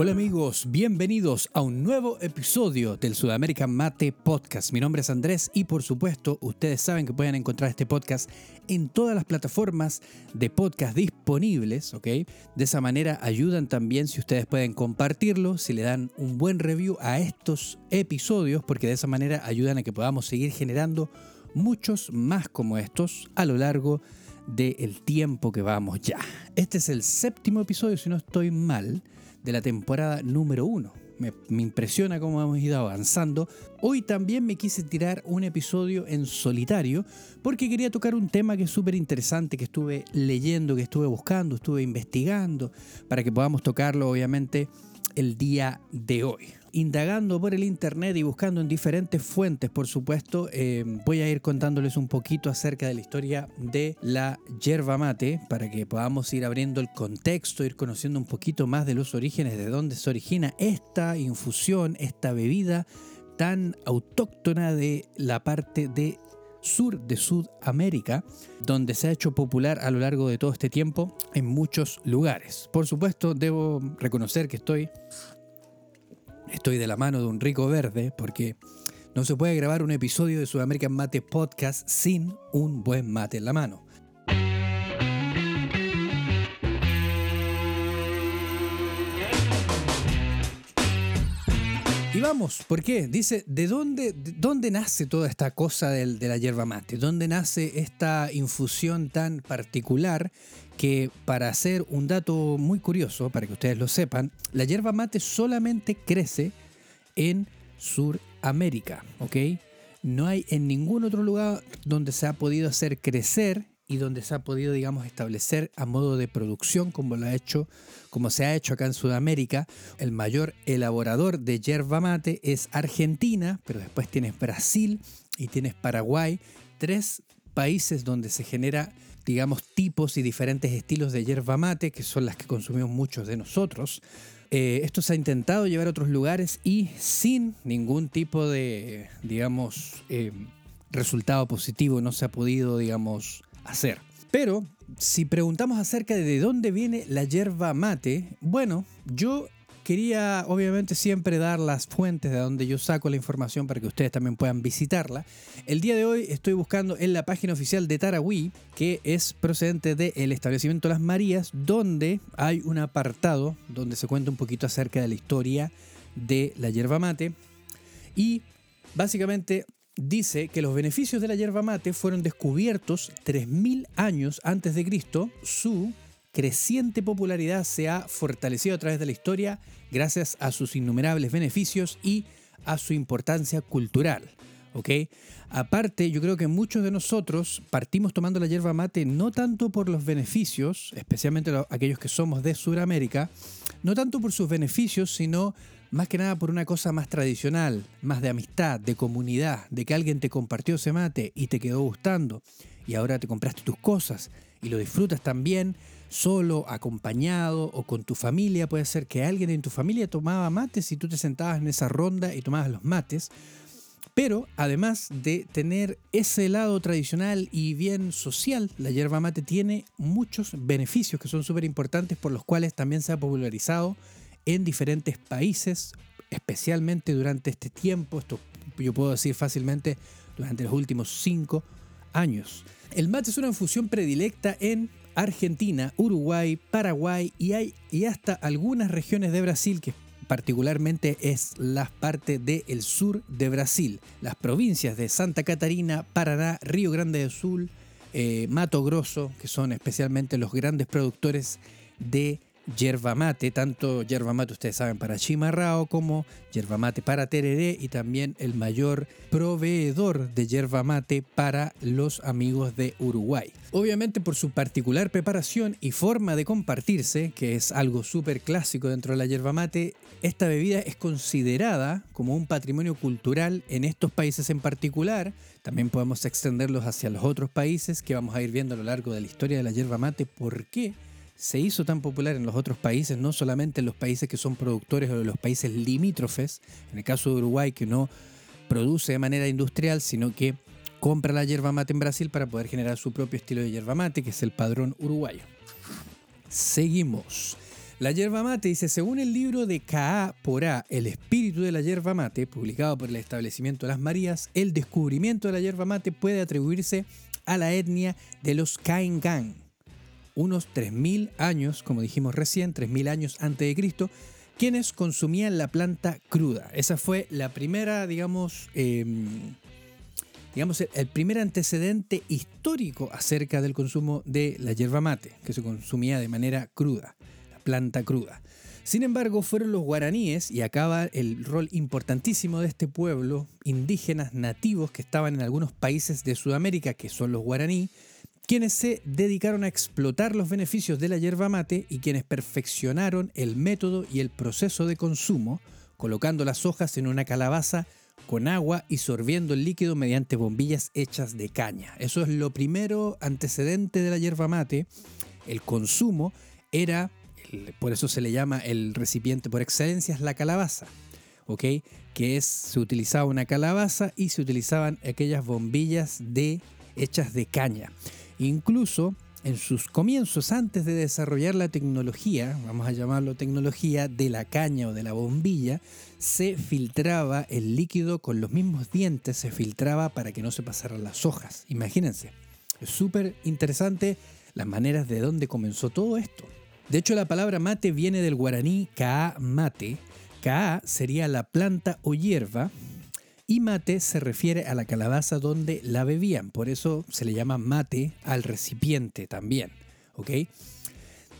Hola amigos, bienvenidos a un nuevo episodio del Sudamerican Mate Podcast. Mi nombre es Andrés y por supuesto ustedes saben que pueden encontrar este podcast en todas las plataformas de podcast disponibles, ¿ok? De esa manera ayudan también si ustedes pueden compartirlo, si le dan un buen review a estos episodios, porque de esa manera ayudan a que podamos seguir generando muchos más como estos a lo largo del tiempo que vamos ya. Este es el séptimo episodio, si no estoy mal de la temporada número uno. Me, impresiona cómo hemos ido avanzando. Hoy también me quise tirar un episodio en solitario porque quería tocar un tema que es súper interesante, que estuve leyendo, que estuve buscando, estuve investigando, para que podamos tocarlo obviamente el día de hoy indagando por el internet y buscando en diferentes fuentes, por supuesto, eh, voy a ir contándoles un poquito acerca de la historia de la yerba mate para que podamos ir abriendo el contexto, ir conociendo un poquito más de los orígenes, de dónde se origina esta infusión, esta bebida tan autóctona de la parte de sur de Sudamérica, donde se ha hecho popular a lo largo de todo este tiempo en muchos lugares. Por supuesto, debo reconocer que estoy Estoy de la mano de un rico verde porque no se puede grabar un episodio de Sudamerican Mate Podcast sin un buen mate en la mano. Vamos, ¿por qué? Dice, ¿de dónde, dónde nace toda esta cosa de, la yerba mate? ¿Dónde nace esta infusión tan particular que para hacer un dato muy curioso, para que ustedes lo sepan, la yerba mate solamente crece en Suramérica, ¿ok? No hay en ningún otro lugar donde se ha podido hacer crecer y donde se ha podido, digamos, establecer a modo de producción como lo ha hecho, como se ha hecho acá en Sudamérica. El mayor elaborador de yerba mate es Argentina, pero después tienes Brasil y tienes Paraguay, tres países donde se genera digamos, tipos y diferentes estilos de yerba mate, que son las que consumimos muchos de nosotros. Eh, esto se ha intentado llevar a otros lugares y sin ningún tipo de, digamos, eh, resultado positivo no se ha podido, digamos, hacer. Pero si preguntamos acerca de dónde viene la yerba mate, bueno, yo quería obviamente siempre dar las fuentes de donde yo saco la información para que ustedes también puedan visitarla. El día de hoy estoy buscando en la página oficial de Tarahui, que es procedente del establecimiento Las Marías, donde hay un apartado donde se cuenta un poquito acerca de la historia de la yerba mate. Y básicamente dice que los beneficios de la yerba mate fueron descubiertos 3.000 años antes de Cristo. Su creciente popularidad se ha fortalecido a través de la historia gracias a sus innumerables beneficios y a su importancia cultural. ¿ok? Aparte, yo creo que muchos de nosotros partimos tomando la yerba mate no tanto por los beneficios, especialmente aquellos que somos de Sudamérica, no tanto por sus beneficios, sino más que nada por una cosa más tradicional, más de amistad, de comunidad, de que alguien te compartió ese mate y te quedó gustando y ahora te compraste tus cosas y lo disfrutas también solo, acompañado o con tu familia. Puede ser que alguien en tu familia tomaba mates y tú te sentabas en esa ronda y tomabas los mates. Pero además de tener ese lado tradicional y bien social, la yerba mate tiene muchos beneficios que son súper importantes por los cuales también se ha popularizado en diferentes países, especialmente durante este tiempo, esto yo puedo decir fácilmente durante los últimos cinco años. El mate es una infusión predilecta en Argentina, Uruguay, Paraguay y hay y hasta algunas regiones de Brasil que particularmente es la parte del sur de Brasil, las provincias de Santa Catarina, Paraná, Río Grande do Sul, eh, Mato Grosso, que son especialmente los grandes productores de yerba mate, tanto yerba mate ustedes saben para chimarrao como yerba mate para tereré y también el mayor proveedor de yerba mate para los amigos de Uruguay. Obviamente por su particular preparación y forma de compartirse, que es algo súper clásico dentro de la yerba mate, esta bebida es considerada como un patrimonio cultural en estos países en particular. También podemos extenderlos hacia los otros países que vamos a ir viendo a lo largo de la historia de la yerba mate. ¿Por qué? Se hizo tan popular en los otros países, no solamente en los países que son productores o en los países limítrofes, en el caso de Uruguay que no produce de manera industrial, sino que compra la yerba mate en Brasil para poder generar su propio estilo de yerba mate, que es el padrón uruguayo. Seguimos. La yerba mate dice, según el libro de Kaa por A, El espíritu de la yerba mate, publicado por el establecimiento las Marías, el descubrimiento de la yerba mate puede atribuirse a la etnia de los Kaingang, unos 3.000 años, como dijimos recién, 3.000 años antes de Cristo, quienes consumían la planta cruda. Esa fue la primera, digamos, em, digamos, el primer antecedente histórico acerca del consumo de la yerba mate, que se consumía de manera cruda planta cruda. Sin embargo, fueron los guaraníes, y acaba el rol importantísimo de este pueblo, indígenas nativos que estaban en algunos países de Sudamérica, que son los guaraní, quienes se dedicaron a explotar los beneficios de la yerba mate y quienes perfeccionaron el método y el proceso de consumo, colocando las hojas en una calabaza con agua y sorbiendo el líquido mediante bombillas hechas de caña. Eso es lo primero antecedente de la yerba mate. El consumo era por eso se le llama el recipiente por excelencia, es la calabaza, ¿ok? Que es, se utilizaba una calabaza y se utilizaban aquellas bombillas de, hechas de caña. Incluso en sus comienzos, antes de desarrollar la tecnología, vamos a llamarlo tecnología, de la caña o de la bombilla, se filtraba el líquido con los mismos dientes, se filtraba para que no se pasaran las hojas. Imagínense, es súper interesante las maneras de dónde comenzó todo esto. De hecho, la palabra mate viene del guaraní kaa mate. Kaa sería la planta o hierba y mate se refiere a la calabaza donde la bebían. Por eso se le llama mate al recipiente también. ¿Ok?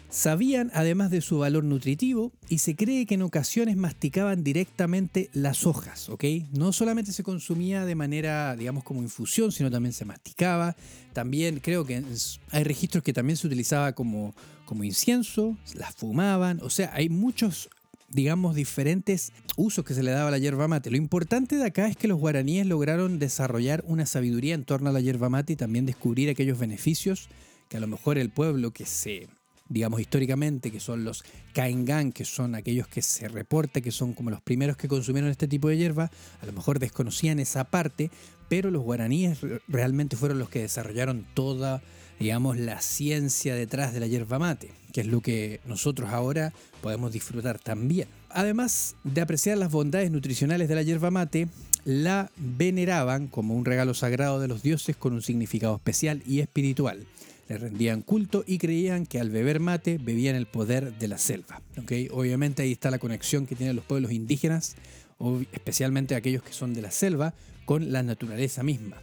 Sabían además de su valor nutritivo y se cree que en ocasiones masticaban directamente las hojas, ¿ok? No solamente se consumía de manera, digamos, como infusión, sino también se masticaba. También creo que hay registros que también se utilizaba como, como incienso, las fumaban, o sea, hay muchos digamos, diferentes usos que se le daba a la yerba mate. Lo importante de acá es que los guaraníes lograron desarrollar una sabiduría en torno a la yerba mate y también descubrir aquellos beneficios que a lo mejor el pueblo que se digamos históricamente, que son los Kaingan, que son aquellos que se reporta que son como los primeros que consumieron este tipo de hierba, a lo mejor desconocían esa parte, pero los guaraníes realmente fueron los que desarrollaron toda, digamos, la ciencia detrás de la hierba mate, que es lo que nosotros ahora podemos disfrutar también. Además de apreciar las bondades nutricionales de la hierba mate, la veneraban como un regalo sagrado de los dioses con un significado especial y espiritual le rendían culto y creían que al beber mate bebían el poder de la selva. ¿okay? Obviamente ahí está la conexión que tienen los pueblos indígenas, especialmente aquellos que son de la selva, con la naturaleza misma.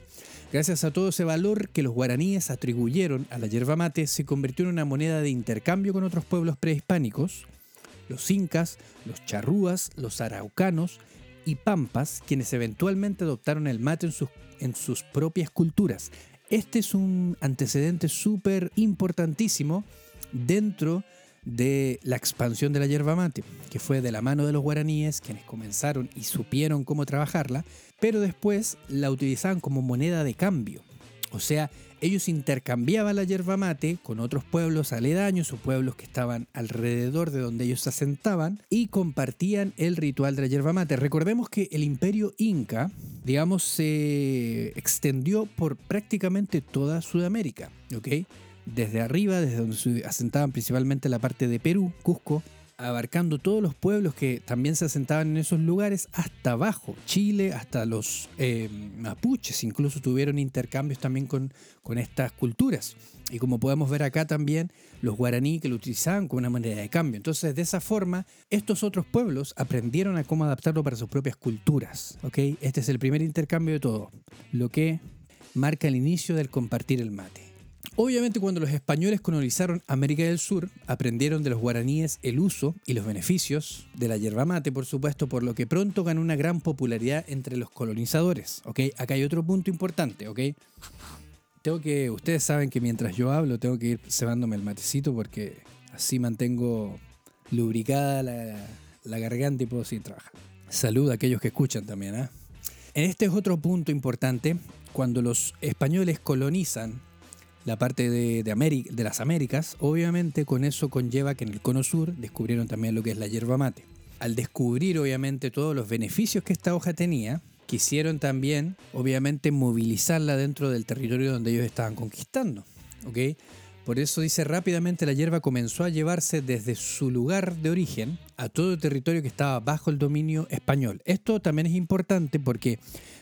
Gracias a todo ese valor que los guaraníes atribuyeron a la yerba mate, se convirtió en una moneda de intercambio con otros pueblos prehispánicos, los incas, los charrúas, los araucanos y pampas, quienes eventualmente adoptaron el mate en sus, en sus propias culturas, este es un antecedente súper importantísimo dentro de la expansión de la yerba mate, que fue de la mano de los guaraníes, quienes comenzaron y supieron cómo trabajarla, pero después la utilizaban como moneda de cambio. O sea, ellos intercambiaban la yerba mate con otros pueblos aledaños o pueblos que estaban alrededor de donde ellos se asentaban y compartían el ritual de la yerba mate. Recordemos que el imperio inca, digamos, se extendió por prácticamente toda Sudamérica, ¿ok? Desde arriba, desde donde se asentaban principalmente la parte de Perú, Cusco, abarcando todos los pueblos que también se asentaban en esos lugares, hasta abajo, Chile, hasta los eh, mapuches, incluso tuvieron intercambios también con, estas culturas. Y como podemos ver acá también, los guaraní que lo utilizaban como una manera de cambio. Entonces, de esa forma, estos otros pueblos aprendieron a cómo adaptarlo para sus propias culturas. Este es el primer intercambio de todo, lo que marca el inicio del compartir el mate. Obviamente cuando los españoles colonizaron América del Sur, aprendieron de los guaraníes el uso y los beneficios de la yerba mate, por supuesto, por lo que pronto ganó una gran popularidad entre los colonizadores. ¿ok? Acá hay otro punto importante, ¿ok? Tengo que, ustedes saben que mientras yo hablo tengo que ir cebándome el matecito porque así mantengo lubricada la, garganta y puedo seguir trabajando. Salud a aquellos que escuchan también, ¿ah? Este es otro punto importante. Cuando los españoles colonizan la parte de, de, las Américas, obviamente con eso conlleva que en el cono sur descubrieron también lo que es la yerba mate. Al descubrir obviamente todos los beneficios que esta hoja tenía, quisieron también obviamente movilizarla dentro del territorio donde ellos estaban conquistando. ¿ok? Por eso dice rápidamente la hierba comenzó a llevarse desde su lugar de origen a todo el territorio que estaba bajo el dominio español. Esto también es importante porque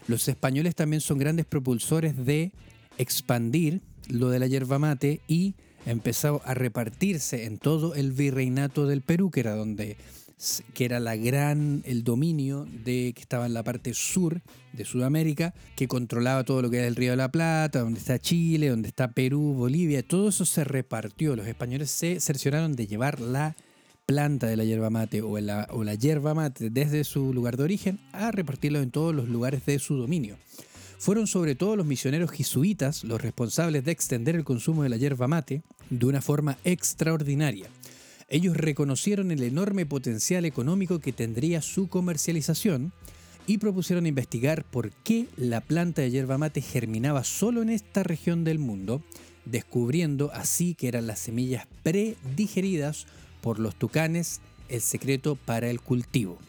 los españoles también son grandes propulsores de expandir lo de la hierba mate y empezó a repartirse en todo el virreinato del Perú, que era donde que era la gran, el dominio de que estaba en la parte sur de Sudamérica, que controlaba todo lo que era el Río de la Plata, donde está Chile, donde está Perú, Bolivia, todo eso se repartió. Los españoles se cercioraron de llevar la planta de la yerba mate o la, o la yerba mate desde su lugar de origen a repartirlo en todos los lugares de su dominio. Fueron sobre todo los misioneros jesuitas los responsables de extender el consumo de la yerba mate de una forma extraordinaria. Ellos reconocieron el enorme potencial económico que tendría su comercialización y propusieron investigar por qué la planta de yerba mate germinaba solo en esta región del mundo, descubriendo así que eran las semillas predigeridas por los tucanes el secreto para el cultivo.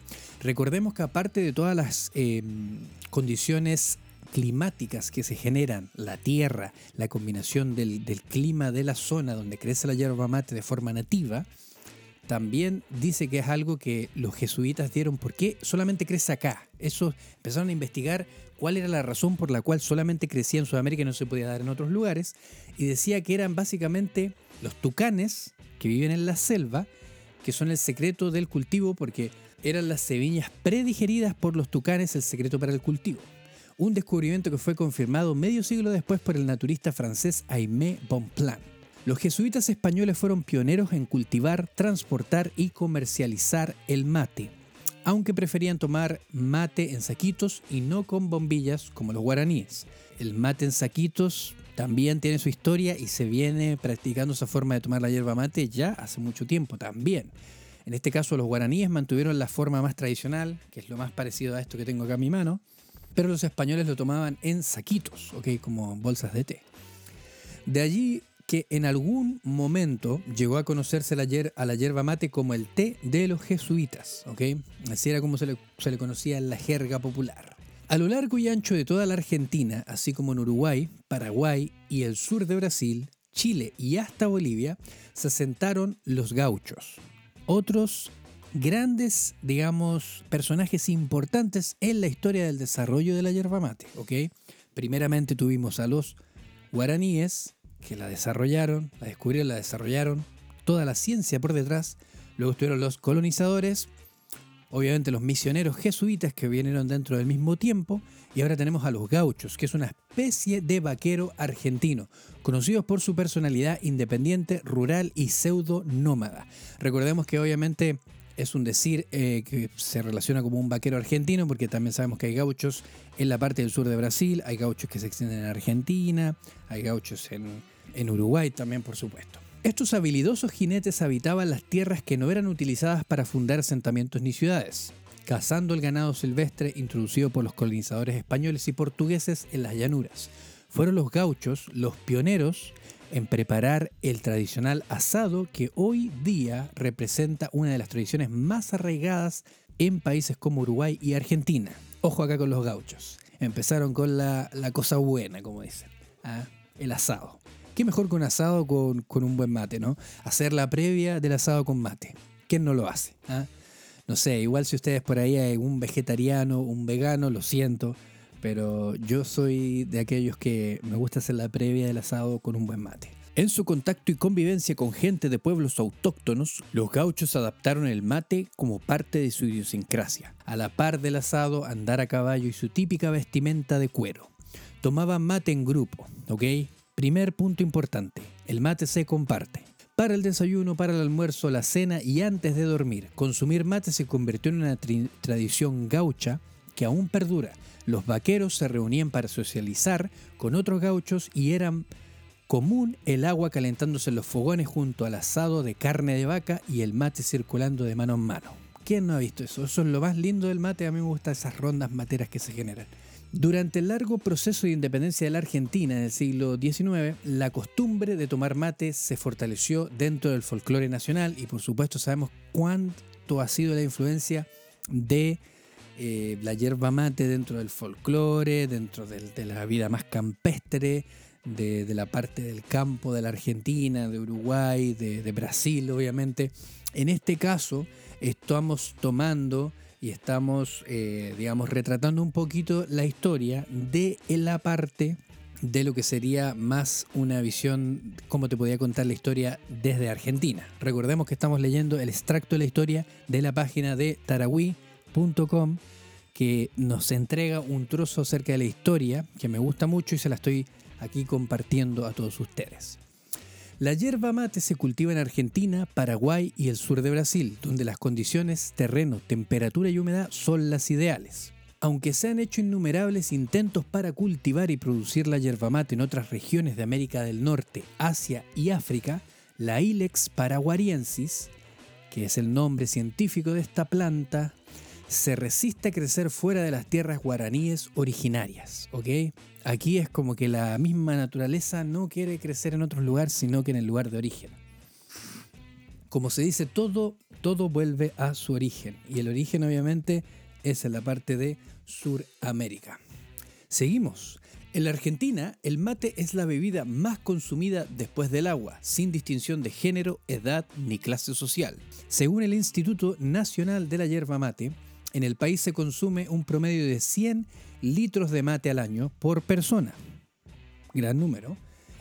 Recordemos que aparte de todas las eh, condiciones climáticas que se generan, la tierra, la combinación del, clima de la zona donde crece la yerba mate de forma nativa, también dice que es algo que los jesuitas dieron, ¿por qué solamente crece acá? Eso empezaron a investigar cuál era la razón por la cual solamente crecía en Sudamérica y no se podía dar en otros lugares, y decía que eran básicamente los tucanes que viven en la selva, que son el secreto del cultivo, porque eran las semillas predigeridas por los tucanes el secreto para el cultivo. Un descubrimiento que fue confirmado medio siglo después por el naturista francés Aimé Bonpland. Los jesuitas españoles fueron pioneros en cultivar, transportar y comercializar el mate, aunque preferían tomar mate en saquitos y no con bombillas como los guaraníes. El mate en saquitos también tiene su historia y se viene practicando esa forma de tomar la hierba mate ya hace mucho tiempo también. En este caso los guaraníes mantuvieron la forma más tradicional, que es lo más parecido a esto que tengo acá en mi mano, pero los españoles lo tomaban en saquitos, ¿ok? como bolsas de té. De allí que en algún momento llegó a conocerse a la hierba mate como el té de los jesuitas, ¿ok? Así era como se le, se le conocía en la jerga popular. A lo largo y ancho de toda la Argentina, así como en Uruguay, Paraguay y el sur de Brasil, Chile y hasta Bolivia, se asentaron los gauchos. Otros grandes, digamos, personajes importantes en la historia del desarrollo de la yerba mate, ¿ok? Primeramente tuvimos a los guaraníes, que la desarrollaron, la descubrieron, la desarrollaron, toda la ciencia por detrás. Luego estuvieron los colonizadores, obviamente los misioneros jesuitas que vinieron dentro del mismo tiempo, y ahora tenemos a los gauchos, que es una especie de vaquero argentino, conocidos por su personalidad independiente, rural y pseudo nómada. Recordemos que obviamente es un decir eh, que se relaciona como un vaquero argentino, porque también sabemos que hay gauchos en la parte del sur de Brasil, hay gauchos que se extienden en Argentina, hay gauchos en, en Uruguay también, por supuesto. Estos habilidosos jinetes habitaban las tierras que no eran utilizadas para fundar asentamientos ni ciudades, cazando el ganado silvestre introducido por los colonizadores españoles y portugueses en las llanuras. Fueron los gauchos los pioneros en preparar el tradicional asado que hoy día representa una de las tradiciones más arraigadas en países como Uruguay y Argentina. Ojo acá con los gauchos. Empezaron con la, cosa buena, como dicen. ¿ah? El asado. ¿Qué mejor que un asado con, un buen mate, no? Hacer la previa del asado con mate. ¿Quién no lo hace? ¿Ah? No sé, igual si ustedes por ahí hay un vegetariano, un vegano, lo siento pero yo soy de aquellos que me gusta hacer la previa del asado con un buen mate. En su contacto y convivencia con gente de pueblos autóctonos, los gauchos adaptaron el mate como parte de su idiosincrasia, a la par del asado, andar a caballo y su típica vestimenta de cuero. Tomaban mate en grupo, ¿ok? Primer punto importante, el mate se comparte. Para el desayuno, para el almuerzo, la cena y antes de dormir, consumir mate se convirtió en una tradición gaucha que aún perdura los vaqueros se reunían para socializar con otros gauchos y eran común el agua calentándose en los fogones junto al asado de carne de vaca y el mate circulando de mano en mano. ¿Quién no ha visto eso? Eso es lo más lindo del mate, a mí me gustan esas rondas materas que se generan. Durante el largo proceso de independencia de la Argentina en el siglo XIX, la costumbre de tomar mate se fortaleció dentro del folclore nacional y por supuesto sabemos cuánto ha sido la influencia de eh, la yerba mate dentro del folclore, dentro de la vida más campestre de, la parte del campo de la Argentina, de Uruguay, de, Brasil, obviamente. En este caso, estamos tomando y estamos, eh, digamos, retratando un poquito la historia de la parte de lo que sería más una visión, como te podía contar la historia desde Argentina. Recordemos que estamos leyendo el extracto de la historia de la página de que nos entrega un trozo acerca de la historia que me gusta mucho y se la estoy aquí compartiendo a todos ustedes. La yerba mate se cultiva en Argentina, Paraguay y el sur de Brasil, donde las condiciones, terreno, temperatura y humedad son las ideales. Aunque se han hecho innumerables intentos para cultivar y producir la yerba mate en otras regiones de América del Norte, Asia y África, la Ilex paraguariensis, que es el nombre científico de esta planta, se resiste a crecer fuera de las tierras guaraníes originarias, ¿ok? Aquí es como que la misma naturaleza no quiere crecer en otro lugar, sino que en el lugar de origen. Como se dice, todo, todo vuelve a su origen. Y el origen obviamente es en la parte de Suramérica. Seguimos. En la Argentina, el mate es la bebida más consumida después del agua, sin distinción de género, edad ni clase social. Según el Instituto Nacional de la Yerba Mate, en el país se consume un promedio de 100 litros de mate al año por persona. Gran número.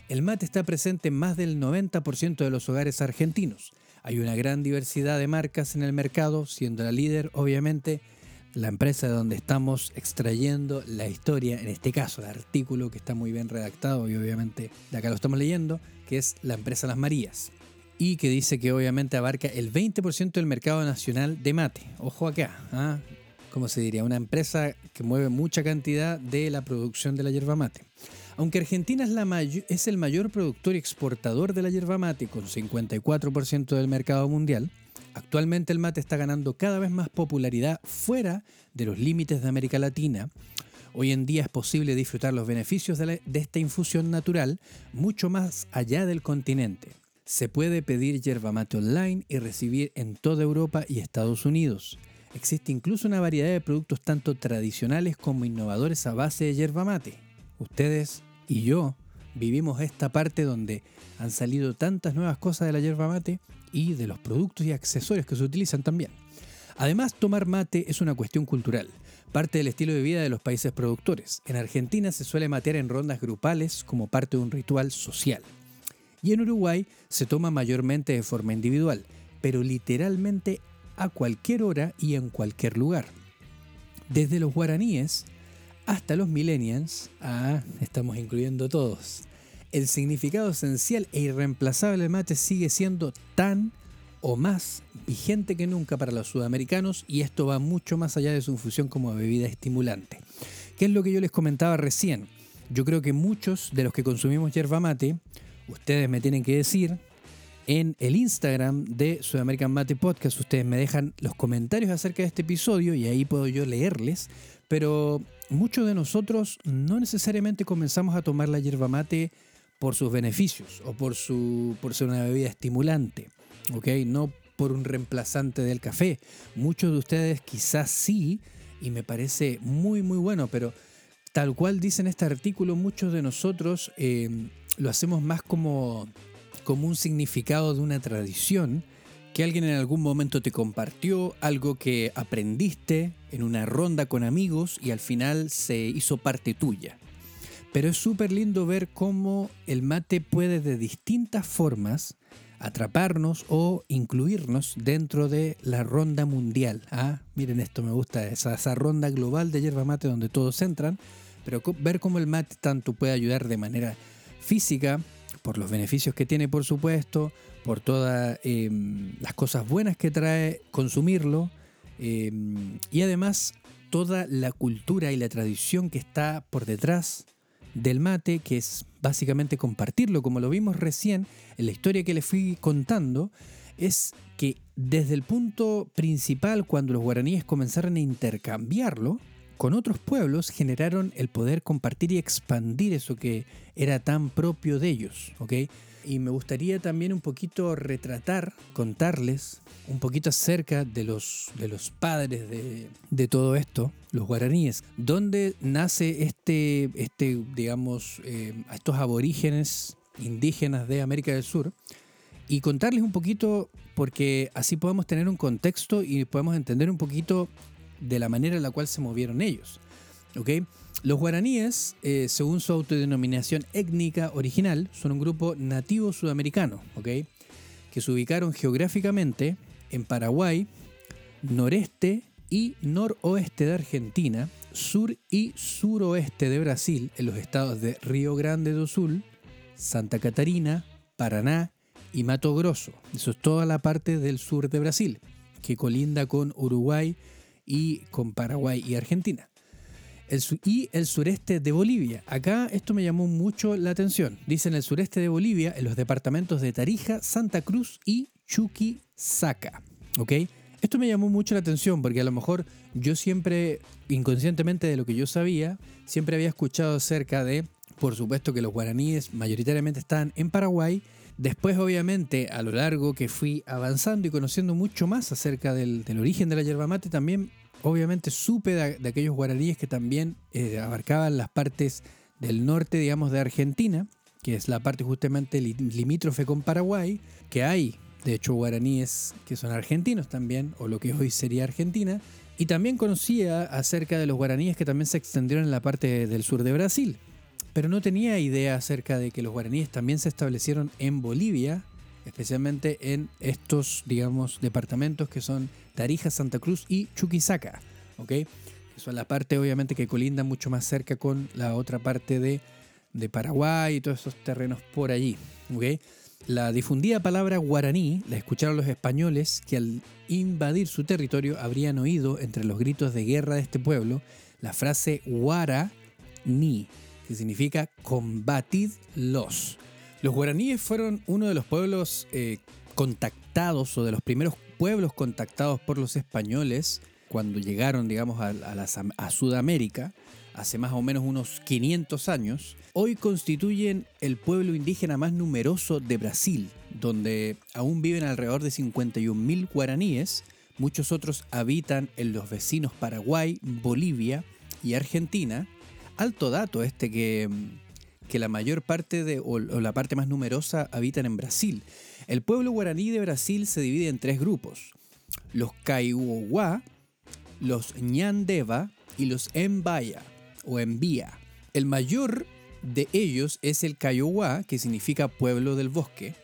El mate está presente en más del 90% de los hogares argentinos. Hay una gran diversidad de marcas en el mercado, siendo la líder obviamente la empresa de donde estamos extrayendo la historia, en este caso el artículo que está muy bien redactado y obviamente de acá lo estamos leyendo, que es la empresa Las Marías y que dice que obviamente abarca el 20% del mercado nacional de mate. Ojo acá, ¿ah? como se diría, una empresa que mueve mucha cantidad de la producción de la yerba mate. Aunque Argentina es, el mayor productor y exportador de la yerba mate con 54% del mercado mundial, actualmente el mate está ganando cada vez más popularidad fuera de los límites de América Latina. Hoy en día es posible disfrutar los beneficios de esta infusión natural mucho más allá del continente. Se puede pedir yerba mate online y recibir en toda Europa y Estados Unidos. Existe incluso una variedad de productos tanto tradicionales como innovadores a base de yerba mate. Ustedes y yo vivimos esta parte donde han salido tantas nuevas cosas de la yerba mate y de los productos y accesorios que se utilizan también. Además, tomar mate es una cuestión cultural, parte del estilo de vida de los países productores. En Argentina se suele matear en rondas grupales como parte de un ritual social y en Uruguay se toma mayormente de forma individual, pero literalmente a cualquier hora y en cualquier lugar. Desde los guaraníes hasta los millennials, ah, estamos incluyendo todos. El significado esencial e irreemplazable del mate sigue siendo tan o más vigente que nunca para los sudamericanos y esto va mucho más allá de su función como bebida estimulante. ¿Qué es lo que yo les comentaba recién? Yo creo que muchos de los que consumimos yerba mate ustedes me tienen que decir en el Instagram de Sudamerican Mate Podcast. Ustedes me dejan los comentarios acerca de este episodio y ahí puedo yo leerles. Pero muchos de nosotros no necesariamente comenzamos a tomar la yerba mate por sus beneficios o por, su, por ser una bebida estimulante, ¿ok? No por un reemplazante del café. Muchos de ustedes quizás sí, y me parece muy, muy bueno, pero tal cual dice en este artículo, muchos de nosotros eh, lo hacemos más como, como un significado de una tradición que alguien en algún momento te compartió, algo que aprendiste en una ronda con amigos y al final se hizo parte tuya. Pero es súper lindo ver cómo el mate puede de distintas formas atraparnos o incluirnos dentro de la ronda mundial. Ah, miren esto, me gusta esa, esa ronda global de yerba mate donde todos entran, pero ver cómo el mate tanto puede ayudar de manera física, por los beneficios que tiene, por supuesto, por todas em, las cosas buenas que trae consumirlo em, y además toda la cultura y la tradición que está por detrás del mate, que es básicamente compartirlo, como lo vimos recién en la historia que les fui contando, es que desde el punto principal, cuando los guaraníes comenzaron a intercambiarlo, con otros pueblos generaron el poder compartir y expandir eso que era tan propio de ellos. y me gustaría también un poquito retratar, contarles un poquito acerca de los, de los padres de, todo esto, los guaraníes. ¿Dónde nace este, este digamos, eh, estos aborígenes indígenas de América del Sur? Y contarles un poquito, porque así podemos tener un contexto y podemos entender un poquito de la manera en la cual se movieron ellos. ¿ok?, los guaraníes, eh, según su autodenominación étnica original, son un grupo nativo sudamericano, ¿ok? que se ubicaron geográficamente en Paraguay, noreste y noroeste de Argentina, sur y suroeste de Brasil, en los estados de Río Grande do Sul, Santa Catarina, Paraná y Mato Grosso. Eso es toda la parte del sur de Brasil, que colinda con Uruguay y con Paraguay y Argentina y el sureste de Bolivia. Acá esto me llamó mucho la atención. Dice en el sureste de Bolivia, en los departamentos de Tarija, Santa Cruz y Chuquisaca. ¿Ok? Esto me llamó mucho la atención porque a lo mejor yo siempre, inconscientemente de lo que yo sabía, siempre había escuchado acerca de, por supuesto, que los guaraníes mayoritariamente están en Paraguay. Después, obviamente, a lo largo que fui avanzando y conociendo mucho más acerca del, origen de la yerba mate, también obviamente supe de, aquellos guaraníes que también eh, abarcaban las partes del norte, digamos, de Argentina, que es la parte justamente limítrofe con Paraguay, que hay, de hecho, guaraníes que son argentinos también, o lo que hoy sería Argentina, y también conocía acerca de los guaraníes que también se extendieron en la parte del sur de Brasil, pero no tenía idea acerca de que los guaraníes también se establecieron en Bolivia, especialmente en estos, digamos, departamentos que son Tarija, Santa Cruz y Chuquisaca, ¿ok? Que son la parte, obviamente, que colinda mucho más cerca con la otra parte de, de Paraguay y todos esos terrenos por allí, ¿ok? La difundida palabra guaraní la escucharon los españoles que al invadir su territorio habrían oído entre los gritos de guerra de este pueblo la frase guaraní, que significa combatid los. Guaraníes fueron uno de los pueblos eh, contactados o de los primeros pueblos contactados por los españoles cuando llegaron, digamos, a, a, Sudamérica, hace más o menos unos 500 años, hoy constituyen el pueblo indígena más numeroso de Brasil, donde aún viven alrededor de 51.000 guaraníes, muchos otros habitan en los vecinos Paraguay, Bolivia y Argentina. Alto dato este que que la mayor parte de, o, la parte más numerosa habitan en Brasil. El pueblo guaraní de Brasil se divide en tres grupos: los Kaiowá, los Ñandeva y los Mbaya o Envía. El mayor de ellos es el Kaiowá, que significa pueblo del bosque.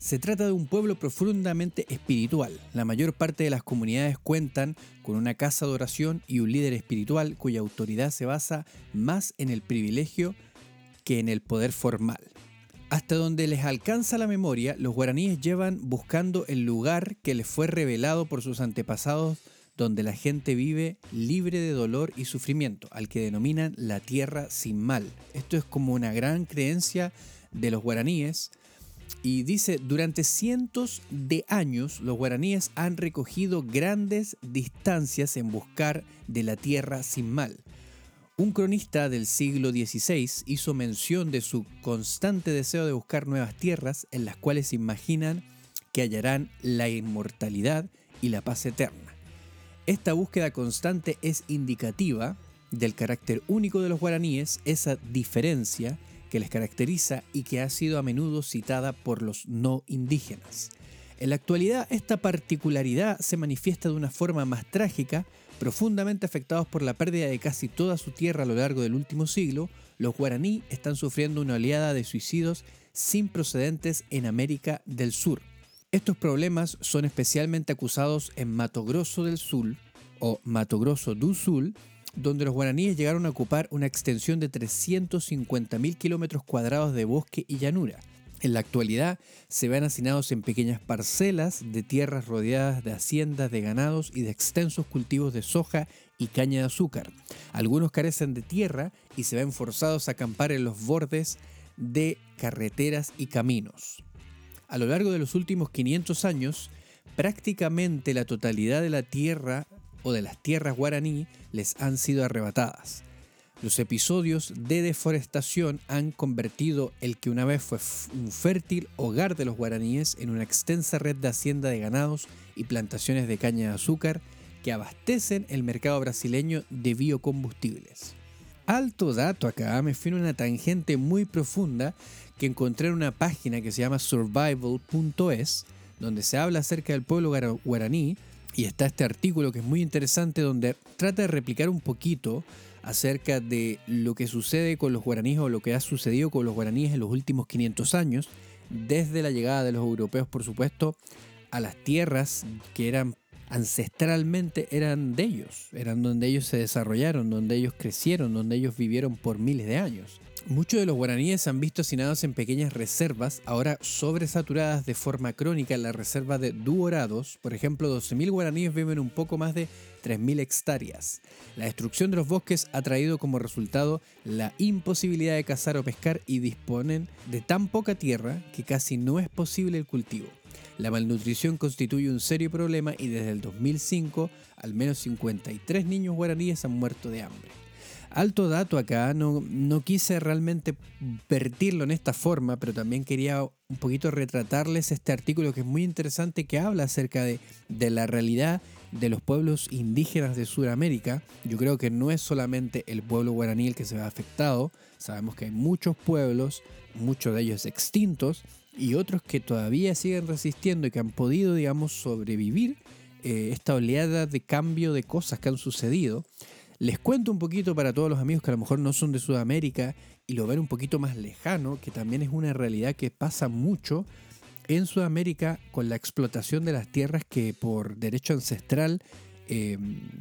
Se trata de un pueblo profundamente espiritual. La mayor parte de las comunidades cuentan con una casa de oración y un líder espiritual cuya autoridad se basa más en el privilegio que en el poder formal. Hasta donde les alcanza la memoria, los guaraníes llevan buscando el lugar que les fue revelado por sus antepasados donde la gente vive libre de dolor y sufrimiento, al que denominan la tierra sin mal. Esto es como una gran creencia de los guaraníes. Y dice, durante cientos de años los guaraníes han recogido grandes distancias en buscar de la tierra sin mal. Un cronista del siglo XVI hizo mención de su constante deseo de buscar nuevas tierras en las cuales imaginan que hallarán la inmortalidad y la paz eterna. Esta búsqueda constante es indicativa del carácter único de los guaraníes, esa diferencia que les caracteriza y que ha sido a menudo citada por los no indígenas. En la actualidad esta particularidad se manifiesta de una forma más trágica Profundamente afectados por la pérdida de casi toda su tierra a lo largo del último siglo, los guaraní están sufriendo una oleada de suicidios sin procedentes en América del Sur. Estos problemas son especialmente acusados en Mato Grosso del Sur o Mato Grosso do Sul, donde los guaraníes llegaron a ocupar una extensión de 350.000 kilómetros cuadrados de bosque y llanura, en la actualidad se ven hacinados en pequeñas parcelas de tierras rodeadas de haciendas de ganados y de extensos cultivos de soja y caña de azúcar. Algunos carecen de tierra y se ven forzados a acampar en los bordes de carreteras y caminos. A lo largo de los últimos 500 años, prácticamente la totalidad de la tierra o de las tierras guaraní les han sido arrebatadas. Los episodios de deforestación han convertido el que una vez fue un fértil hogar de los guaraníes en una extensa red de hacienda de ganados y plantaciones de caña de azúcar que abastecen el mercado brasileño de biocombustibles. Alto dato acá, me fui en una tangente muy profunda que encontré en una página que se llama survival.es, donde se habla acerca del pueblo guaraní, y está este artículo que es muy interesante donde trata de replicar un poquito acerca de lo que sucede con los guaraníes o lo que ha sucedido con los guaraníes en los últimos 500 años, desde la llegada de los europeos, por supuesto, a las tierras que eran ancestralmente eran de ellos, eran donde ellos se desarrollaron, donde ellos crecieron, donde ellos vivieron por miles de años. Muchos de los guaraníes han visto hacinados en pequeñas reservas, ahora sobresaturadas de forma crónica en la reserva de Duorados. Por ejemplo, 12.000 guaraníes viven un poco más de 3.000 hectáreas. La destrucción de los bosques ha traído como resultado la imposibilidad de cazar o pescar y disponen de tan poca tierra que casi no es posible el cultivo. La malnutrición constituye un serio problema y desde el 2005 al menos 53 niños guaraníes han muerto de hambre. Alto dato acá, no, no quise realmente vertirlo en esta forma, pero también quería un poquito retratarles este artículo que es muy interesante que habla acerca de, de la realidad de los pueblos indígenas de Sudamérica. Yo creo que no es solamente el pueblo guaraní el que se ve afectado, sabemos que hay muchos pueblos, muchos de ellos extintos, y otros que todavía siguen resistiendo y que han podido, digamos, sobrevivir eh, esta oleada de cambio de cosas que han sucedido. Les cuento un poquito para todos los amigos que a lo mejor no son de Sudamérica y lo ven un poquito más lejano, que también es una realidad que pasa mucho en Sudamérica con la explotación de las tierras que por derecho ancestral, eh,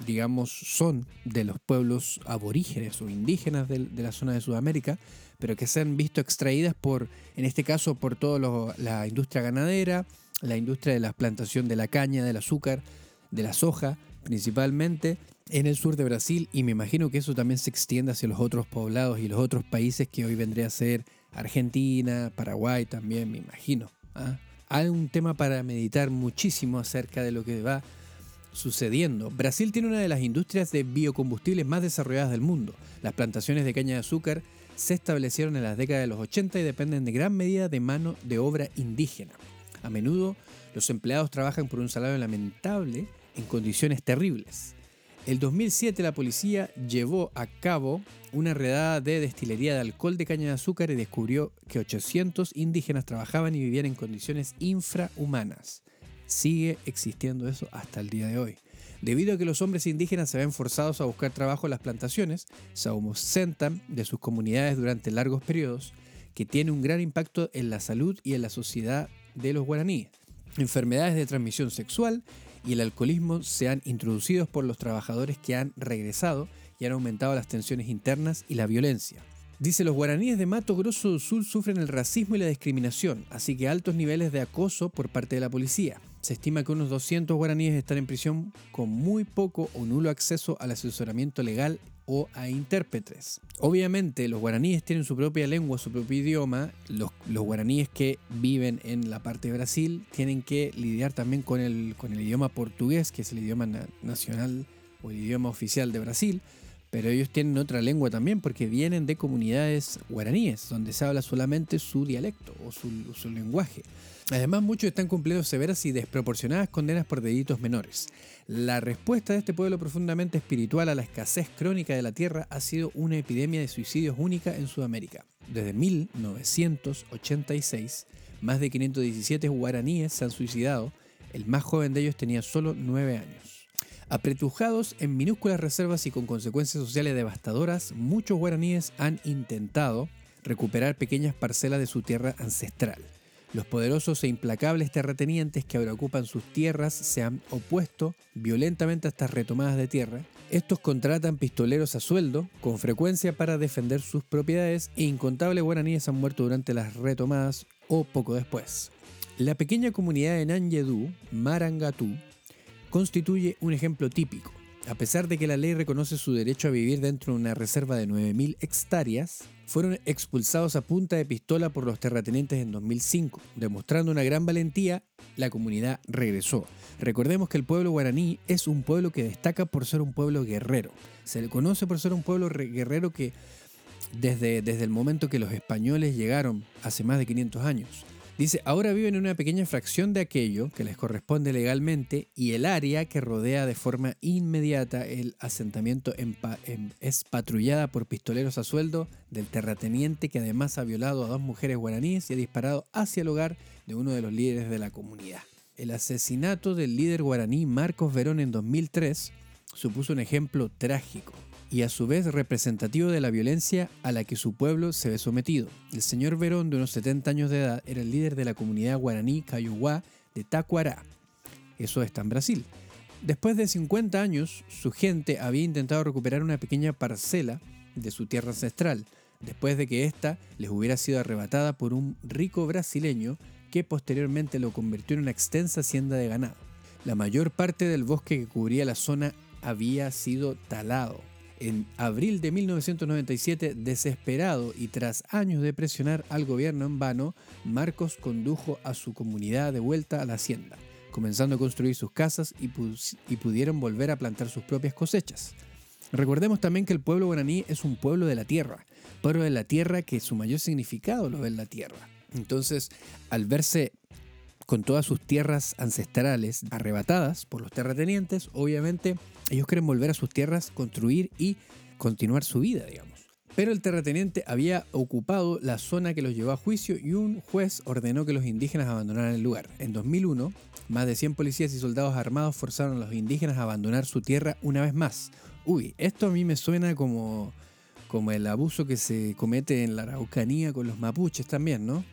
digamos, son de los pueblos aborígenes o indígenas de, de la zona de Sudamérica, pero que se han visto extraídas por, en este caso, por toda la industria ganadera, la industria de la plantación de la caña, del azúcar, de la soja, principalmente en el sur de Brasil, y me imagino que eso también se extiende hacia los otros poblados y los otros países que hoy vendría a ser Argentina, Paraguay también, me imagino. ¿ah? Hay un tema para meditar muchísimo acerca de lo que va sucediendo. Brasil tiene una de las industrias de biocombustibles más desarrolladas del mundo. Las plantaciones de caña de azúcar se establecieron en las décadas de los 80 y dependen de gran medida de mano de obra indígena. A menudo los empleados trabajan por un salario lamentable en condiciones terribles. El 2007 la policía llevó a cabo una redada de destilería de alcohol de caña de azúcar y descubrió que 800 indígenas trabajaban y vivían en condiciones infrahumanas. Sigue existiendo eso hasta el día de hoy. Debido a que los hombres indígenas se ven forzados a buscar trabajo en las plantaciones, se ausentan de sus comunidades durante largos periodos, que tiene un gran impacto en la salud y en la sociedad de los guaraníes. Enfermedades de transmisión sexual y el alcoholismo se han introducido por los trabajadores que han regresado y han aumentado las tensiones internas y la violencia. Dice, los guaraníes de Mato Grosso do Sul sufren el racismo y la discriminación, así que altos niveles de acoso por parte de la policía. Se estima que unos 200 guaraníes están en prisión con muy poco o nulo acceso al asesoramiento legal o a intérpretes. Obviamente los guaraníes tienen su propia lengua, su propio idioma. Los, guaraníes que viven en la parte de Brasil tienen que lidiar también con el, con el idioma portugués, que es el idioma nacional o el idioma oficial de Brasil. Pero ellos tienen otra lengua también porque vienen de comunidades guaraníes, donde se habla solamente su dialecto o su, su lenguaje. Además, muchos están cumpliendo severas y desproporcionadas condenas por delitos menores. La respuesta de este pueblo profundamente espiritual a la escasez crónica de la tierra ha sido una epidemia de suicidios única en Sudamérica. Desde 1986, más de 517 guaraníes se han suicidado. El más joven de ellos tenía solo 9 años. Apretujados en minúsculas reservas y con consecuencias sociales devastadoras, muchos guaraníes han intentado recuperar pequeñas parcelas de su tierra ancestral. Los poderosos e implacables terratenientes que ahora ocupan sus tierras se han opuesto violentamente a estas retomadas de tierra. Estos contratan pistoleros a sueldo con frecuencia para defender sus propiedades e incontables guaraníes han muerto durante las retomadas o poco después. La pequeña comunidad de Nanyedu, Marangatú, constituye un ejemplo típico. A pesar de que la ley reconoce su derecho a vivir dentro de una reserva de 9.000 hectáreas, fueron expulsados a punta de pistola por los terratenientes en 2005. Demostrando una gran valentía, la comunidad regresó. Recordemos que el pueblo guaraní es un pueblo que destaca por ser un pueblo guerrero. Se le conoce por ser un pueblo guerrero que desde, desde el momento que los españoles llegaron hace más de 500 años, Dice, ahora viven en una pequeña fracción de aquello que les corresponde legalmente y el área que rodea de forma inmediata el asentamiento es patrullada por pistoleros a sueldo del terrateniente que además ha violado a dos mujeres guaraníes y ha disparado hacia el hogar de uno de los líderes de la comunidad. El asesinato del líder guaraní Marcos Verón en 2003 supuso un ejemplo trágico y a su vez representativo de la violencia a la que su pueblo se ve sometido. El señor Verón, de unos 70 años de edad, era el líder de la comunidad guaraní Cayuguá de Tacuará. Eso está en Brasil. Después de 50 años, su gente había intentado recuperar una pequeña parcela de su tierra ancestral, después de que ésta les hubiera sido arrebatada por un rico brasileño que posteriormente lo convirtió en una extensa hacienda de ganado. La mayor parte del bosque que cubría la zona había sido talado. En abril de 1997, desesperado y tras años de presionar al gobierno en vano, Marcos condujo a su comunidad de vuelta a la hacienda, comenzando a construir sus casas y, pudieron volver a plantar sus propias cosechas. Recordemos también que el pueblo guaraní es un pueblo de la tierra, pueblo de la tierra que su mayor significado lo ve en la tierra. Entonces, al verse con todas sus tierras ancestrales arrebatadas por los terratenientes, obviamente ellos quieren volver a sus tierras, construir y continuar su vida, digamos. Pero el terrateniente había ocupado la zona que los llevó a juicio y un juez ordenó que los indígenas abandonaran el lugar. En 2001, más de 100 policías y soldados armados forzaron a los indígenas a abandonar su tierra una vez más. Uy, esto a mí me suena como, como el abuso que se comete en la Araucanía con los mapuches también, ¿no?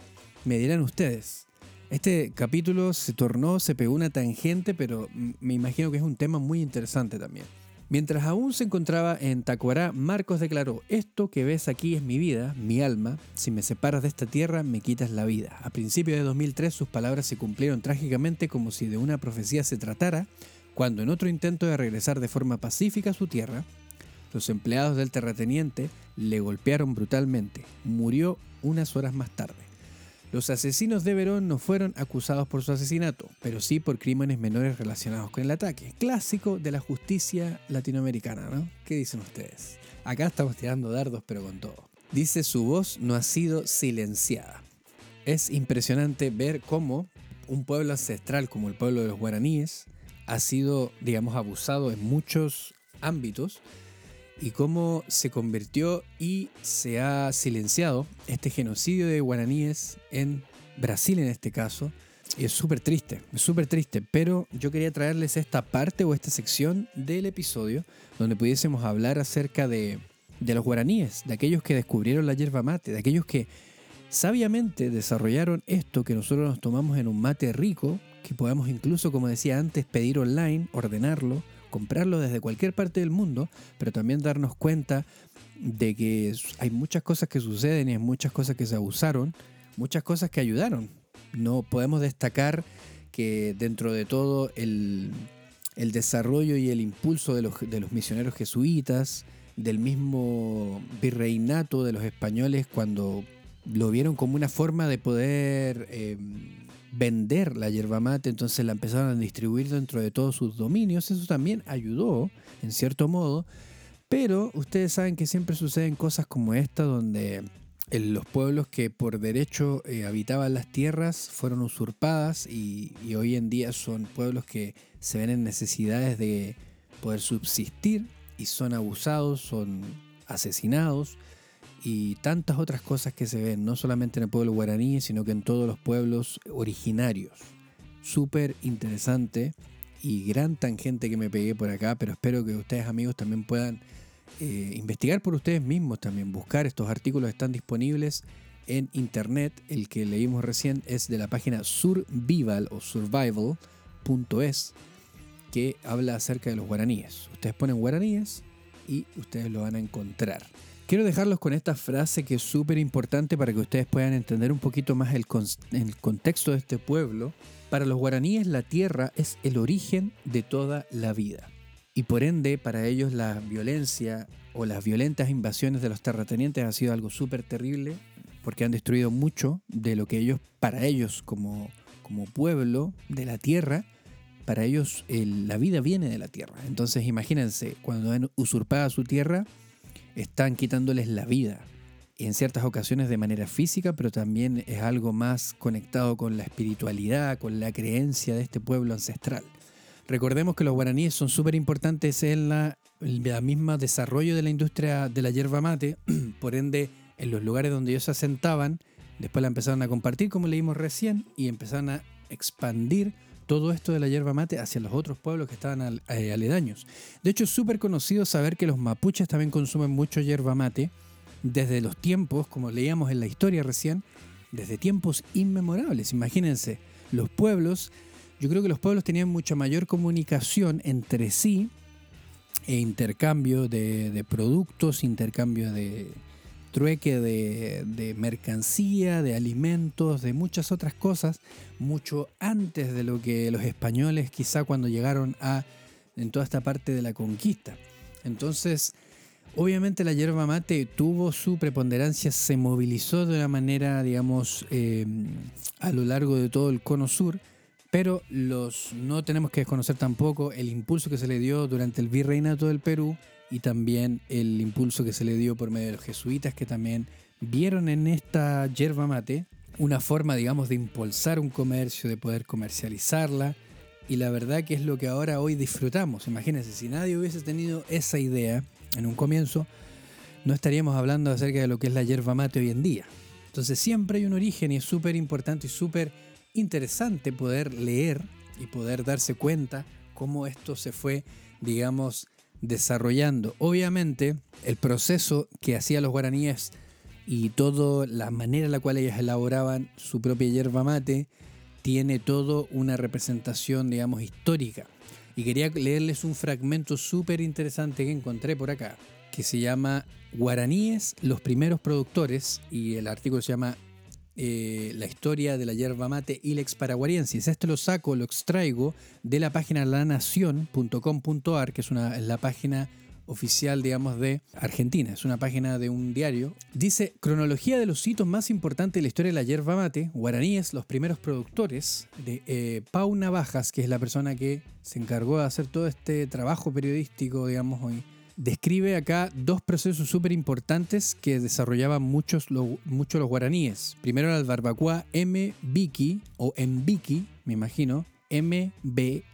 Me dirán ustedes. Este capítulo se tornó, se pegó una tangente, pero me imagino que es un tema muy interesante también. Mientras aún se encontraba en Tacuará, Marcos declaró, esto que ves aquí es mi vida, mi alma, si me separas de esta tierra me quitas la vida. A principios de 2003 sus palabras se cumplieron trágicamente como si de una profecía se tratara, cuando en otro intento de regresar de forma pacífica a su tierra, los empleados del terrateniente le golpearon brutalmente. Murió unas horas más tarde. Los asesinos de Verón no fueron acusados por su asesinato, pero sí por crímenes menores relacionados con el ataque. Clásico de la justicia latinoamericana, ¿no? ¿Qué dicen ustedes? Acá estamos tirando dardos, pero con todo. Dice su voz no ha sido silenciada. Es impresionante ver cómo un pueblo ancestral como el pueblo de los guaraníes ha sido, digamos, abusado en muchos ámbitos y cómo se convirtió y se ha silenciado este genocidio de guaraníes en Brasil en este caso. Y es súper triste, es súper triste, pero yo quería traerles esta parte o esta sección del episodio donde pudiésemos hablar acerca de, de los guaraníes, de aquellos que descubrieron la yerba mate, de aquellos que sabiamente desarrollaron esto que nosotros nos tomamos en un mate rico, que podamos incluso, como decía antes, pedir online, ordenarlo, comprarlo desde cualquier parte del mundo, pero también darnos cuenta de que hay muchas cosas que suceden y hay muchas cosas que se abusaron, muchas cosas que ayudaron. No podemos destacar que dentro de todo el, desarrollo y el impulso de los, de los misioneros jesuitas, del mismo virreinato de los españoles cuando lo vieron como una forma de poder em, vender la yerba mate, entonces la empezaron a distribuir dentro de todos sus dominios. Eso también ayudó, en cierto modo, pero ustedes saben que siempre suceden cosas como esta, donde los pueblos que por derecho eh, habitaban las tierras fueron usurpadas y hoy en día son pueblos que se ven en necesidades de poder subsistir y son abusados, son asesinados y tantas otras cosas que se ven, no solamente en el pueblo guaraní, sino que en todos los pueblos originarios. Súper interesante y gran tangente que me pegué por acá, pero espero que ustedes amigos también puedan eh, investigar por ustedes mismos también, buscar estos artículos están disponibles en internet. El que leímos recién es de la página survival o survival.es que habla acerca de los guaraníes. Ustedes ponen guaraníes y ustedes lo van a encontrar. Quiero dejarlos con esta frase que es súper importante para que ustedes puedan entender un poquito más el, contexto de este pueblo. Para los guaraníes la tierra es el origen de toda la vida. y por ende para ellos la violencia o las violentas invasiones de los terratenientes ha sido algo súper terrible porque han destruido mucho de lo que ellos, para ellos como, como pueblo de la tierra, para ellos la vida viene de la tierra. Entonces imagínense, cuando han usurpado su tierra, están quitándoles la vida. Y en ciertas ocasiones de manera física, pero también es algo más conectado con la espiritualidad, con la creencia de este pueblo ancestral. Recordemos que los guaraníes son súper importantes en la, el misma desarrollo de la industria de la yerba mate, por ende en los lugares donde ellos se asentaban, después la empezaron a compartir como leímos recién y empezaron a expandir todo esto de la yerba mate hacia los otros pueblos que estaban eh, aledaños. De hecho, es súper conocido saber que los mapuches también consumen mucho yerba mate desde los tiempos, como leíamos en la historia recién, desde tiempos inmemorables. Imagínense, los pueblos, yo creo que los pueblos tenían mucha mayor comunicación entre sí e intercambio de productos, intercambio de, trueque de, mercancía, de alimentos, de muchas otras cosas, mucho antes de lo que los españoles quizá cuando llegaron a en toda esta parte de la conquista. Entonces, obviamente la yerba mate tuvo su preponderancia, se movilizó de una manera, digamos, em, a lo largo de todo el cono sur, pero los, no tenemos que desconocer tampoco el impulso que se le dio durante el virreinato del Perú y también el impulso que se le dio por medio de los jesuitas que también vieron en esta yerba mate una forma, digamos, de impulsar un comercio, de poder comercializarla. Y la verdad que es lo que ahora hoy disfrutamos. Imagínense, si nadie hubiese tenido esa idea en un comienzo, no estaríamos hablando acerca de lo que es la yerba mate hoy en día. Entonces siempre hay un origen y es súper importante y súper interesante poder leer y poder darse cuenta cómo esto se fue, digamos, desarrollando. Obviamente, el proceso que hacían los guaraníes y toda la manera en la cual ellas elaboraban su propia yerba mate tiene todo una representación, digamos, histórica. Y quería leerles un fragmento súper interesante que encontré por acá, que se llama Guaraníes, los primeros productores, y el artículo se llama eh, la historia de la yerba mate Ilex paraguariensis. Esto lo saco, lo extraigo de la página lanación.com.ar, que es una, la página oficial, digamos, de Argentina. Es una página de un diario. Dice, cronología de los hitos más importantes de la historia de la yerba mate, guaraníes, los primeros productores, de eh, que es la persona que se encargó de hacer todo este trabajo periodístico, digamos, hoy describe acá dos procesos súper importantes que desarrollaban muchos, muchos los guaraníes. Primero el barbacoa M-Biki o Mbiki, me imagino, M-B-Y-K-Y,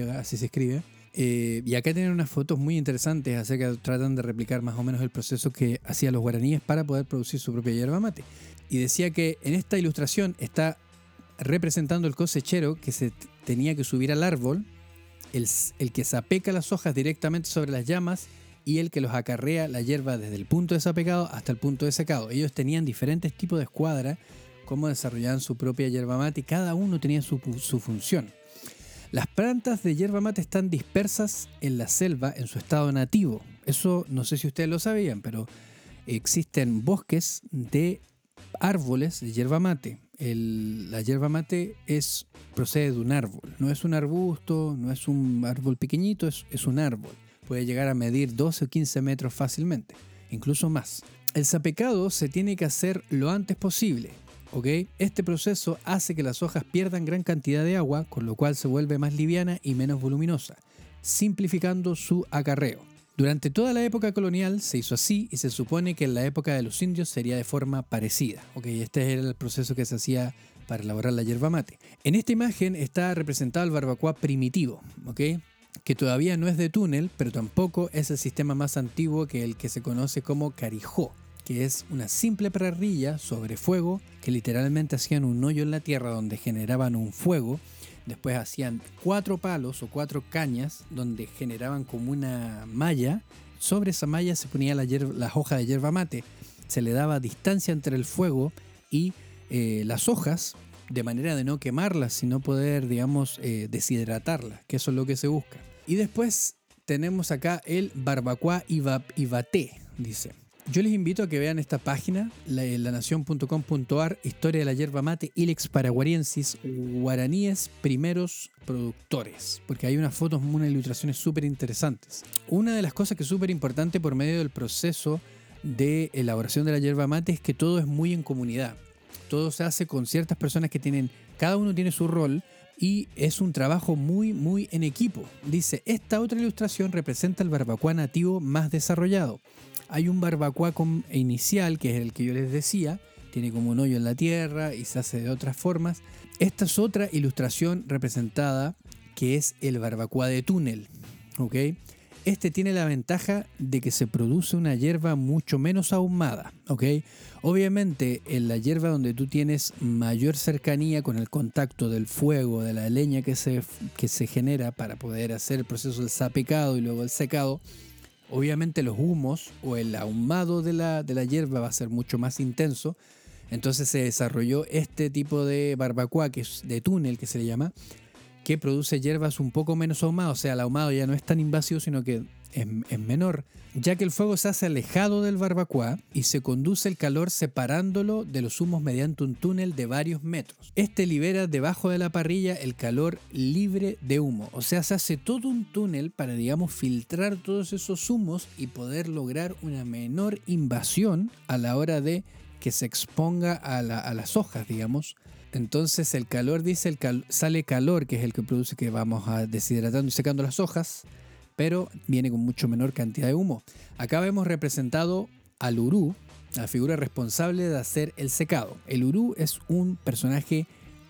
así se escribe. Eh, y acá tienen unas fotos muy interesantes acerca de tratan de replicar más o menos el proceso que hacían los guaraníes para poder producir su propia yerba mate. Y decía que en esta ilustración está representando el cosechero que se tenía que subir al árbol el, que zapeca las hojas directamente sobre las llamas y el que los acarrea la hierba desde el punto de sapecado hasta el punto de secado. Ellos tenían diferentes tipos de escuadra, cómo desarrollaban su propia yerba mate y cada uno tenía su, su función. Las plantas de yerba mate están dispersas en la selva en su estado nativo. Eso no sé si ustedes lo sabían, pero existen bosques de árboles de yerba mate la yerba mate es, procede de un árbol. No es un arbusto, no es un árbol pequeñito, es, un árbol. Puede llegar a medir 12 o 15 metros fácilmente, incluso más. El sapecado se tiene que hacer lo antes posible. Este proceso hace que las hojas pierdan gran cantidad de agua, con lo cual se vuelve más liviana y menos voluminosa, simplificando su acarreo. Durante toda la época colonial se hizo así y se supone que en la época de los indios sería de forma parecida. este era el proceso que se hacía para elaborar la yerba mate. En esta imagen está representado el barbacoa primitivo, que todavía no es de túnel, pero tampoco es el sistema más antiguo que el que se conoce como carijó, que es una simple parrilla sobre fuego que literalmente hacían un hoyo en la tierra donde generaban un fuego Después hacían cuatro palos o cuatro cañas donde generaban como una malla. Sobre esa malla se ponía la, las hojas de hierba mate. Se le daba distancia entre el fuego y eh, las hojas de manera de no quemarlas, sino poder, digamos, eh, deshidratarlas, que eso es lo que se busca. Y después tenemos acá el barbacoa y baté, dice. Yo les invito a que vean esta página, la, lanación.com.ar, Historia de la Yerba Mate, Ilex paraguariensis, guaraníes primeros productores, porque hay unas fotos, unas ilustraciones súper interesantes. Una de las cosas que es súper importante por medio del proceso de elaboración de la yerba mate es que todo es muy en comunidad. Todo se hace con ciertas personas que tienen, cada uno tiene su rol y es un trabajo muy, muy en equipo. Dice, esta otra ilustración representa el barbacoa nativo más desarrollado. Hay un barbacoa inicial, que es el que yo les decía, tiene como un hoyo en la tierra y se hace de otras formas. Esta es otra ilustración representada que es el barbacoa de túnel. Este tiene la ventaja de que se produce una hierba mucho menos ahumada. Obviamente en la hierba donde tú tienes mayor cercanía con el contacto del fuego, de la leña que se, que se genera para poder hacer el proceso del sapecado y luego el secado, obviamente los humos o el ahumado de la, de la hierba va a ser mucho más intenso. Entonces se desarrolló este tipo de barbacoa, que es de túnel que se le llama, que produce hierbas un poco menos ahumadas, o sea, el ahumado ya no es tan invasivo, sino que es, menor, ya que el fuego se hace alejado del barbacoa y se conduce el calor separándolo de los humos mediante un túnel de varios metros. Este libera debajo de la parrilla el calor libre de humo, o sea, se hace todo un túnel para, digamos, filtrar todos esos humos y poder lograr una menor invasión a la hora de que se exponga a, las hojas, digamos, entonces el calor dice, el sale calor, que es el que produce que vamos a deshidratando y secando las hojas, pero viene con mucho menor cantidad de humo. Acá vemos representado al Urú, la figura responsable de hacer el secado. El Urú es un personaje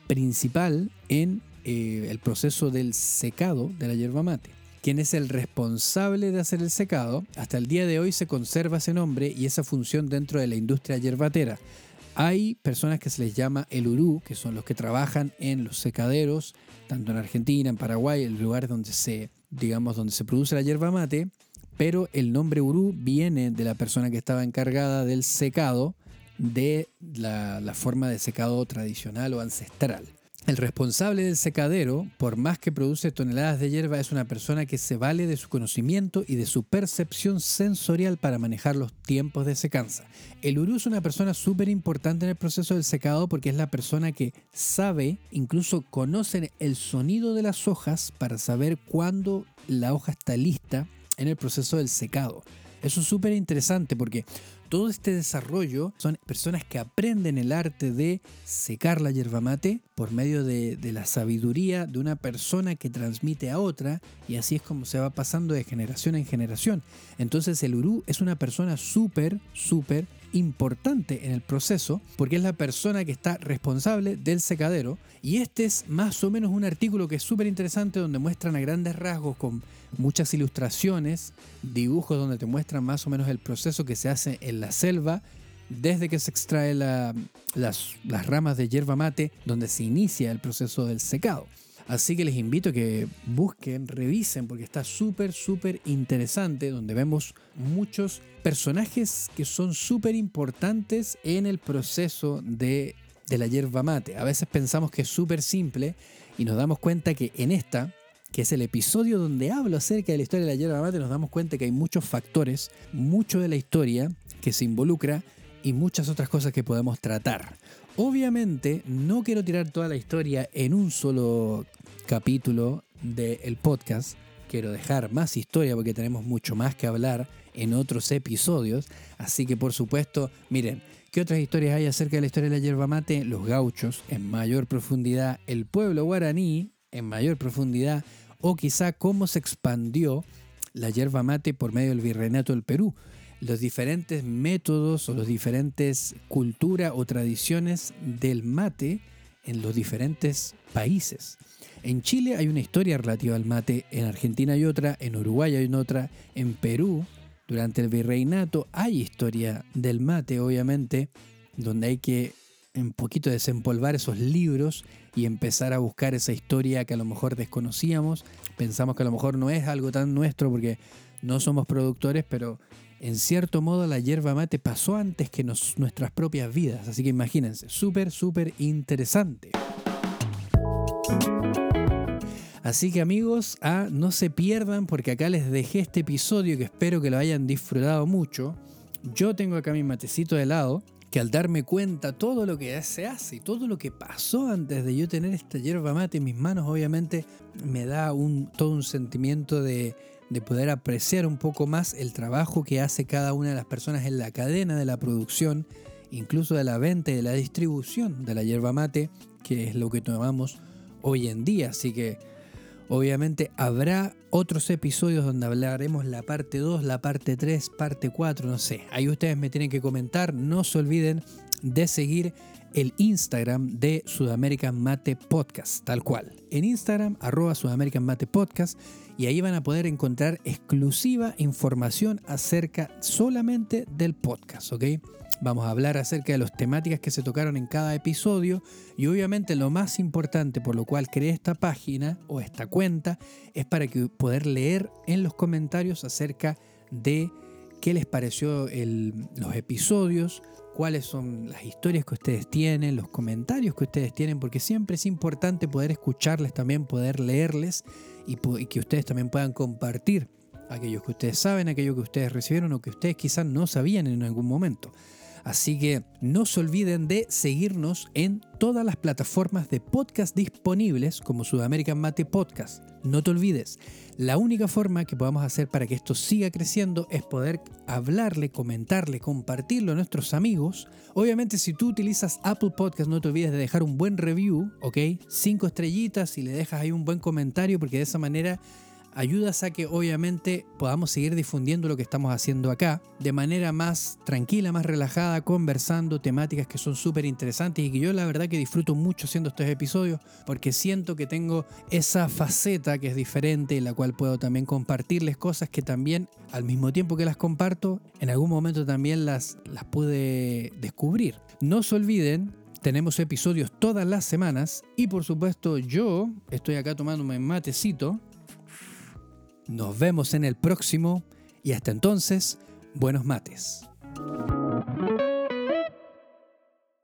principal en eh, el proceso del secado de la yerba mate. Quien es el responsable de hacer el secado, hasta el día de hoy se conserva ese nombre y esa función dentro de la industria yerbatera. Hay personas que se les llama el urú, que son los que trabajan en los secaderos, tanto en Argentina, en Paraguay, en lugares donde se, digamos, donde se produce la yerba mate, pero el nombre urú viene de la persona que estaba encargada del secado de la, la forma de secado tradicional o ancestral. El responsable del secadero, por más que produce toneladas de hierba, es una persona que se vale de su conocimiento y de su percepción sensorial para manejar los tiempos de secanza. El urú es una persona súper importante en el proceso del secado porque es la persona que sabe, incluso conoce el sonido de las hojas para saber cuándo la hoja está lista en el proceso del secado. Eso es súper interesante porque todo este desarrollo son personas que aprenden el arte de secar la yerba mate por medio de, la sabiduría de una persona que transmite a otra y así es como se va pasando de generación en generación. Entonces el urú es una persona súper, súper importante en el proceso porque es la persona que está responsable del secadero y este es más o menos un artículo que es súper interesante donde muestran a grandes rasgos con muchas ilustraciones, dibujos donde te muestran más o menos el proceso que se hace en la selva desde que se extrae las, las ramas de hierba mate donde se inicia el proceso del secado. Así que les invito a que busquen, revisen, porque está súper, súper interesante, donde vemos muchos personajes que son súper importantes en el proceso de, de la yerba mate. A veces pensamos que es súper simple y nos damos cuenta que en esta, que es el episodio donde hablo acerca de la historia de la yerba mate, nos damos cuenta que hay muchos factores, mucho de la historia que se involucra y muchas otras cosas que podemos tratar. Obviamente no quiero tirar toda la historia en un solo capítulo del podcast. Quiero dejar más historia porque tenemos mucho más que hablar en otros episodios. Así que por supuesto, miren, ¿qué otras historias hay acerca de la historia de la yerba mate? Los gauchos en mayor profundidad, el pueblo guaraní en mayor profundidad o quizá cómo se expandió la yerba mate por medio del virreinato del Perú los diferentes métodos o los diferentes culturas o tradiciones del mate en los diferentes países. En Chile hay una historia relativa al mate, en Argentina hay otra, en Uruguay hay otra, en Perú, durante el virreinato, hay historia del mate, obviamente, donde hay que un poquito desempolvar esos libros y empezar a buscar esa historia que a lo mejor desconocíamos. Pensamos que a lo mejor no es algo tan nuestro porque no somos productores, pero en cierto modo la hierba mate pasó antes que nuestras propias vidas. Así que imagínense, súper, súper interesante. Así que amigos, ah, no se pierdan porque acá les dejé este episodio que espero que lo hayan disfrutado mucho, yo tengo acá mi matecito de lado, que al darme cuenta todo lo que se hace y todo lo que pasó antes de yo tener esta hierba mate en mis manos, obviamente me da un, todo un sentimiento de, de poder apreciar un poco más el trabajo que hace cada una de las personas en la cadena de la producción, incluso de la venta y de la distribución de la hierba mate, que es lo que tomamos hoy en día. Así que obviamente habrá otros episodios donde hablaremos la parte 2, la parte 3, parte 4, no sé. Ahí ustedes me tienen que comentar. No se olviden de seguir el Instagram de Sudamerican Mate Podcast, tal cual. En Instagram, arroba Sudamerican Mate Podcast, y ahí van a poder encontrar exclusiva información acerca solamente del podcast, ¿ok? Vamos a hablar acerca de las temáticas que se tocaron en cada episodio y obviamente lo más importante por lo cual creé esta página o esta cuenta es para poder leer en los comentarios acerca de qué les pareció los episodios, cuáles son las historias que ustedes tienen, los comentarios que ustedes tienen, porque siempre es importante poder escucharles también, poder leerles y, y que ustedes también puedan compartir aquellos que ustedes saben, aquello que ustedes recibieron o que ustedes quizás no sabían en algún momento. Así que no se olviden de seguirnos en todas las plataformas de podcast disponibles como Sudamerican Mate Podcast. No te olvides, la única forma que podamos hacer para que esto siga creciendo es poder hablarle, comentarle, compartirlo a nuestros amigos. Obviamente si tú utilizas Apple Podcast no te olvides de dejar un buen review, ¿ok? Cinco estrellitas y le dejas ahí un buen comentario porque de esa manera ayudas a que obviamente podamos seguir difundiendo lo que estamos haciendo acá de manera más tranquila, más relajada, conversando temáticas que son súper interesantes y que yo la verdad que disfruto mucho haciendo estos episodios porque siento que tengo esa faceta que es diferente en la cual puedo también compartirles cosas que también al mismo tiempo que las comparto, en algún momento también las, las pude descubrir. No se olviden tenemos episodios todas las semanas y por supuesto yo estoy acá tomándome matecito nos vemos en el próximo y hasta entonces, buenos mates.